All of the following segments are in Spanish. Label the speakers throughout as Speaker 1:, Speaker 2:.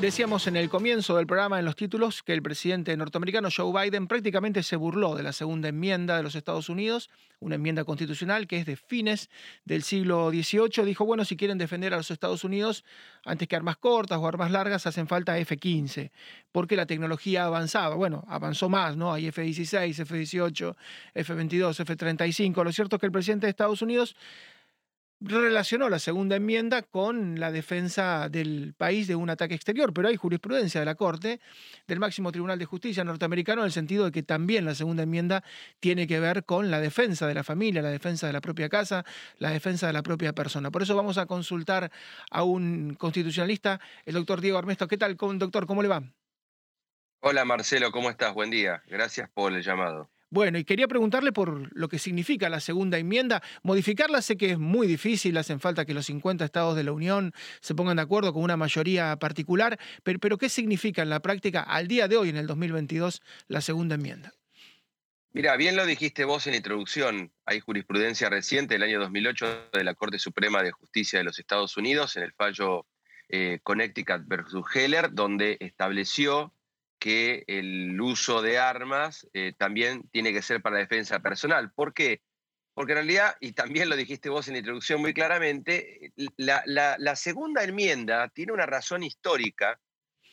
Speaker 1: Decíamos en el comienzo del programa, en los títulos, que el presidente norteamericano Joe Biden prácticamente se burló de la segunda enmienda de los Estados Unidos, una enmienda constitucional que es de fines del siglo XVIII. Dijo, bueno, si quieren defender a los Estados Unidos, antes que armas cortas o armas largas, hacen falta F-15, porque la tecnología avanzaba. Bueno, avanzó más, ¿no? Hay F-16, F-18, F-22, F-35. Lo cierto es que el presidente de Estados Unidos relacionó la segunda enmienda con la defensa del país de un ataque exterior, pero hay jurisprudencia de la Corte, del máximo Tribunal de Justicia norteamericano, en el sentido de que también la segunda enmienda tiene que ver con la defensa de la familia, la defensa de la propia casa, la defensa de la propia persona. Por eso vamos a consultar a un constitucionalista, el doctor Diego Armesto. ¿Qué tal, doctor? ¿Cómo le va?
Speaker 2: Hola Marcelo, ¿cómo estás? Buen día. Gracias por el llamado.
Speaker 1: Bueno, y quería preguntarle por lo que significa la segunda enmienda. Modificarla sé que es muy difícil, hacen falta que los 50 estados de la Unión se pongan de acuerdo con una mayoría particular, pero, ¿qué significa en la práctica al día de hoy, en el 2022, la segunda enmienda?
Speaker 2: Mira, bien lo dijiste vos en la introducción. Hay jurisprudencia reciente del año 2008 de la Corte Suprema de Justicia de los Estados Unidos en el fallo eh, Connecticut versus Heller, donde estableció que el uso de armas eh, también tiene que ser para defensa personal. ¿Por qué? Porque en realidad, y también lo dijiste vos en la introducción muy claramente, la, segunda enmienda tiene una razón histórica.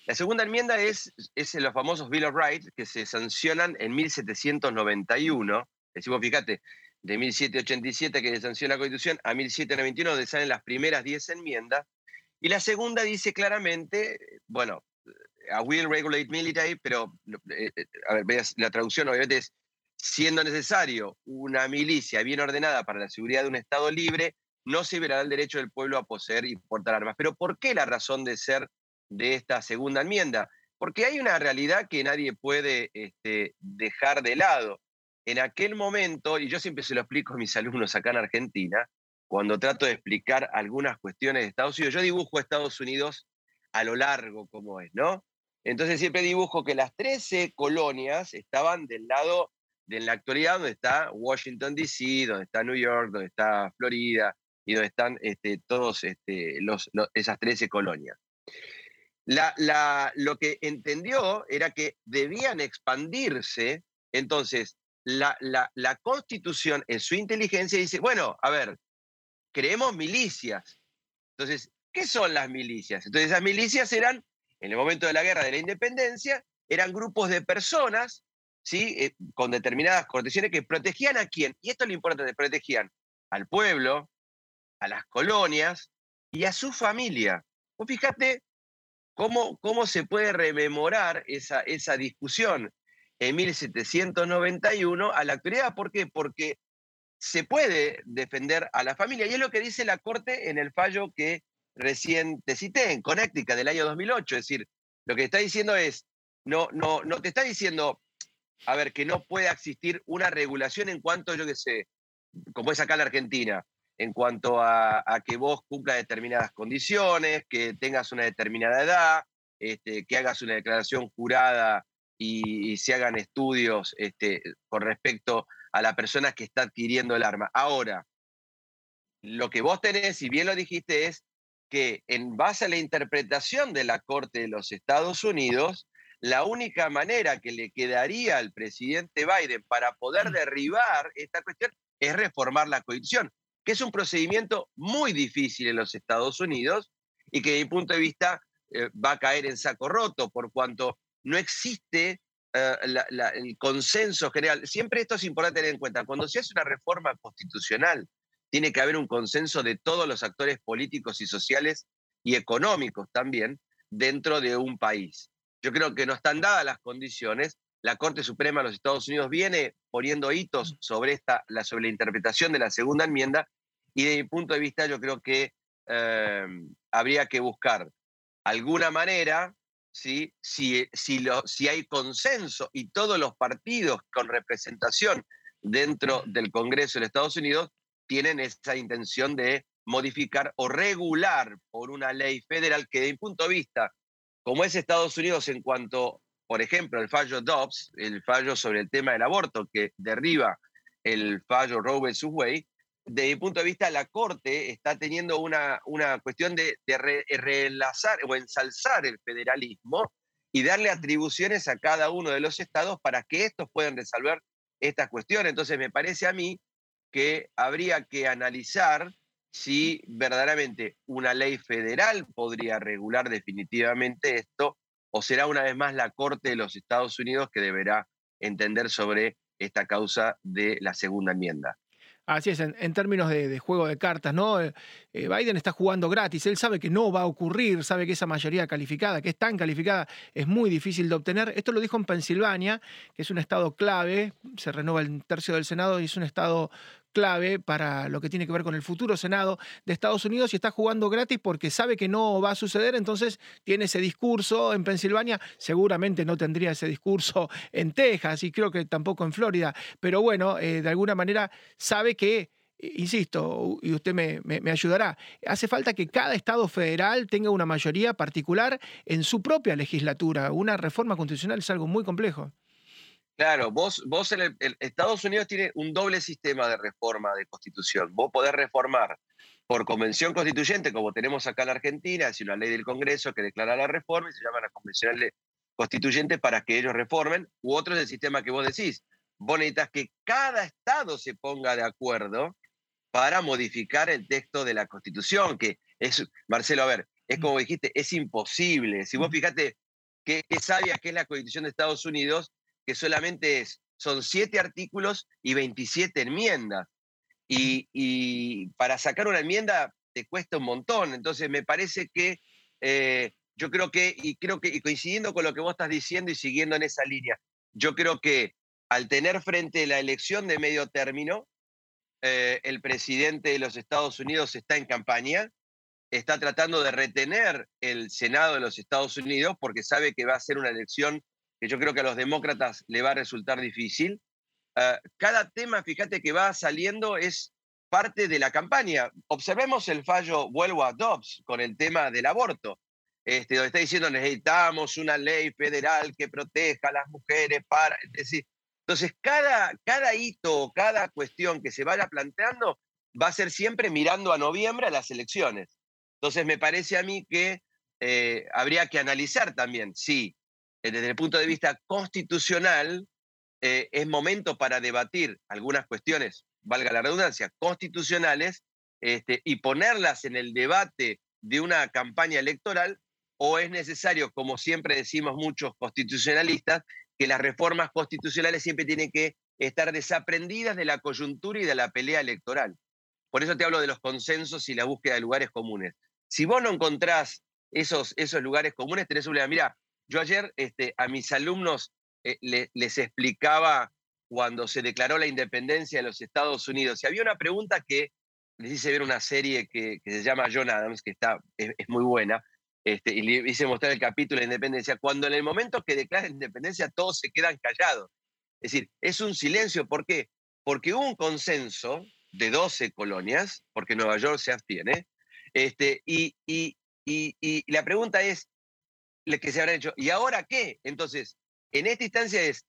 Speaker 2: La segunda enmienda es, es los famosos Bill of Rights que se sancionan en 1791. Decimos, fíjate, de 1787 que se sanciona la Constitución a 1791 donde salen las primeras 10 enmiendas. Y la segunda dice claramente, bueno, a will regulate military, pero eh, eh, la traducción obviamente es siendo necesario una milicia bien ordenada para la seguridad de un Estado libre, no se verá el derecho del pueblo a poseer y portar armas. Pero ¿por qué la razón de ser de esta segunda enmienda? Porque hay una realidad que nadie puede este, dejar de lado. En aquel momento, y yo siempre se lo explico a mis alumnos acá en Argentina, cuando trato de explicar algunas cuestiones de Estados Unidos, yo dibujo a Estados Unidos a lo largo como es, ¿no? Entonces siempre dibujo que las 13 colonias estaban del lado de la actualidad donde está Washington, D.C., donde está New York, donde está Florida y donde están este, todos este, esas 13 colonias. lo que entendió era que debían expandirse, entonces la, la constitución en su inteligencia dice, bueno, a ver, creemos milicias. Entonces, ¿qué son las milicias? Entonces, esas milicias eran en el momento de la guerra de la independencia, eran grupos de personas ¿sí? Eh, con determinadas condiciones que protegían a quién. Y esto es lo importante, protegían al pueblo, a las colonias y a su familia. Pues fíjate cómo, cómo se puede rememorar esa, esa discusión en 1791 a la actualidad. ¿Por qué? Porque se puede defender a la familia. Y es lo que dice la Corte en el fallo que recién te cité, en Connecticut del año 2008. Es decir, lo que está diciendo es, no, no, no te está diciendo, a ver, que no pueda existir una regulación en cuanto, yo qué sé, como es acá en la Argentina, en cuanto a, que vos cumplas determinadas condiciones, que tengas una determinada edad, este, que hagas una declaración jurada y, se hagan estudios este, con respecto a la persona que está adquiriendo el arma. Ahora, lo que vos tenés, y bien lo dijiste, es que en base a la interpretación de la Corte de los Estados Unidos, la única manera que le quedaría al presidente Biden para poder mm. derribar esta cuestión es reformar la Constitución, que es un procedimiento muy difícil en los Estados Unidos y que desde mi punto de vista eh, va a caer en saco roto por cuanto no existe eh, el consenso general. Siempre esto es importante tener en cuenta. Cuando se hace una reforma constitucional, tiene que haber un consenso de todos los actores políticos y sociales y económicos también dentro de un país. Yo creo que no están dadas las condiciones. La Corte Suprema de los Estados Unidos viene poniendo hitos sobre, esta, la, sobre la interpretación de la segunda enmienda y de mi punto de vista yo creo que eh, habría que buscar alguna manera, ¿sí? si, si, si hay consenso y todos los partidos con representación dentro del Congreso de los Estados Unidos tienen esa intención de modificar o regular por una ley federal que, de mi punto de vista, como es Estados Unidos en cuanto, por ejemplo, el fallo Dobbs, el fallo sobre el tema del aborto que derriba el fallo Roe vs. Wade, de mi punto de vista, la Corte está teniendo una, una cuestión de, de relazar o ensalzar el federalismo y darle atribuciones a cada uno de los estados para que estos puedan resolver estas cuestiones. Entonces, me parece a mí que habría que analizar si verdaderamente una ley federal podría regular definitivamente esto o será una vez más la Corte de los Estados Unidos que deberá entender sobre esta causa de la segunda enmienda.
Speaker 1: Así es, en, términos de, juego de cartas, ¿no? Eh, eh, Biden está jugando gratis, él sabe que no va a ocurrir, sabe que esa mayoría calificada, que es tan calificada, es muy difícil de obtener. Esto lo dijo en Pensilvania, que es un estado clave, se renueva el tercio del Senado y es un estado clave para lo que tiene que ver con el futuro Senado de Estados Unidos y está jugando gratis porque sabe que no va a suceder, entonces tiene ese discurso en Pensilvania, seguramente no tendría ese discurso en Texas y creo que tampoco en Florida, pero bueno, eh, de alguna manera sabe que insisto, y usted me, me, ayudará, hace falta que cada Estado federal tenga una mayoría particular en su propia legislatura. Una reforma constitucional es algo muy complejo.
Speaker 2: Claro, vos, vos en el, Estados Unidos tiene un doble sistema de reforma de constitución. Vos podés reformar por convención constituyente, como tenemos acá en Argentina, es una ley del Congreso que declara la reforma y se llama la convención constituyente para que ellos reformen, u otro es el sistema que vos decís. Vos necesitas que cada Estado se ponga de acuerdo para modificar el texto de la Constitución, que es, Marcelo, a ver, es como dijiste, es imposible. Si vos fijate qué, qué sabia que es la Constitución de Estados Unidos, que solamente es, son siete artículos y 27 enmiendas. Y, para sacar una enmienda te cuesta un montón. Entonces me parece que eh, yo creo que, y creo que, y coincidiendo con lo que vos estás diciendo y siguiendo en esa línea, yo creo que al tener frente la elección de medio término, eh, el presidente de los Estados Unidos está en campaña, está tratando de retener el Senado de los Estados Unidos porque sabe que va a ser una elección que yo creo que a los demócratas le va a resultar difícil. Ah, cada tema, fíjate que va saliendo, es parte de la campaña. Observemos el fallo, vuelvo a Dobbs, con el tema del aborto, este, donde está diciendo necesitamos una ley federal que proteja a las mujeres para... decir, entonces, cada, cada hito, cada cuestión que se vaya planteando va a ser siempre mirando a noviembre a las elecciones. Entonces, me parece a mí que eh, habría que analizar también si desde el punto de vista constitucional, eh, es momento para debatir algunas cuestiones, valga la redundancia, constitucionales, este, y ponerlas en el debate de una campaña electoral, o es necesario, como siempre decimos muchos constitucionalistas, que las reformas constitucionales siempre tienen que estar desaprendidas de la coyuntura y de la pelea electoral. Por eso te hablo de los consensos y la búsqueda de lugares comunes. Si vos no encontrás esos, esos lugares comunes, tenés un problema. Mira, yo ayer este, a mis alumnos eh, les explicaba cuando se declaró la independencia de los Estados Unidos, y había una pregunta que les hice ver una serie que, se llama John Adams, que está, es, muy buena, este, y le hice mostrar el capítulo de independencia, cuando en el momento que declara independencia todos se quedan callados. Es decir, es un silencio, ¿por qué? Porque hubo un consenso de 12 colonias, porque Nueva York se abstiene, este, y, y, y la pregunta es, que se habrán hecho. ¿Y ahora qué? Entonces, en esta instancia es,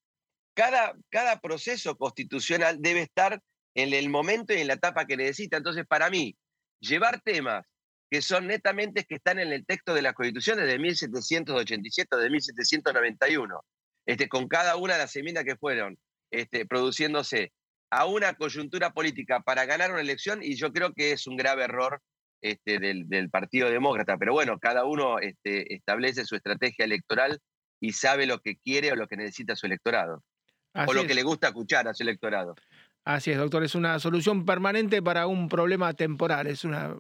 Speaker 2: cada, cada proceso constitucional debe estar en el momento y en la etapa que necesita. Entonces, para mí, llevar temas que son netamente que están en el texto de la Constitución desde 1787 o de 1791, este, con cada una de las enmiendas que fueron este, produciéndose a una coyuntura política para ganar una elección, y yo creo que es un grave error este, del, Partido Demócrata. Pero bueno, cada uno este, establece su estrategia electoral y sabe lo que quiere o lo que necesita su electorado. o lo que le gusta escuchar a su electorado.
Speaker 1: Así es, doctor, es una solución permanente para un problema temporal, es una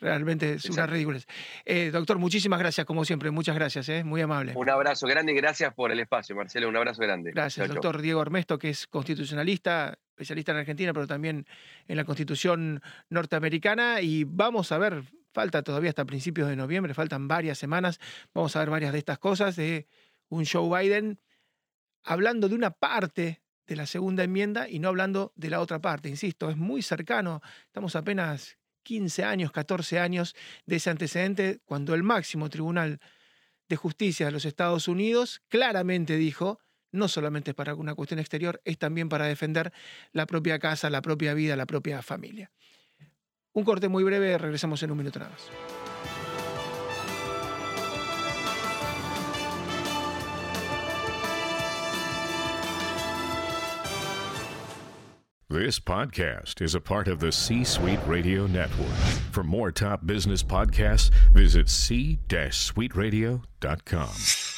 Speaker 1: realmente es una ridícula. Eh, doctor, muchísimas gracias como siempre, muchas gracias, eh, muy amable.
Speaker 2: Un abrazo grande y gracias por el espacio, Marcelo, un abrazo grande.
Speaker 1: Gracias, doctor Diego Armesto, que es constitucionalista, especialista en Argentina, pero también en la Constitución norteamericana. Y vamos a ver, falta todavía hasta principios de noviembre, faltan varias semanas. Vamos a ver varias de estas cosas de un Joe Biden hablando de una parte de la segunda enmienda y no hablando de la otra parte. Insisto, es muy cercano. Estamos apenas 15 años, 14 años de ese antecedente cuando el máximo tribunal de justicia de los Estados Unidos claramente dijo no solamente es para una cuestión exterior, es también para defender la propia casa, la propia vida, la propia familia. Un corte muy breve, regresamos en un minuto nada más.
Speaker 3: This podcast is a part of the C Suite Radio Network. For more top business podcasts, visit c-suiteradio.com.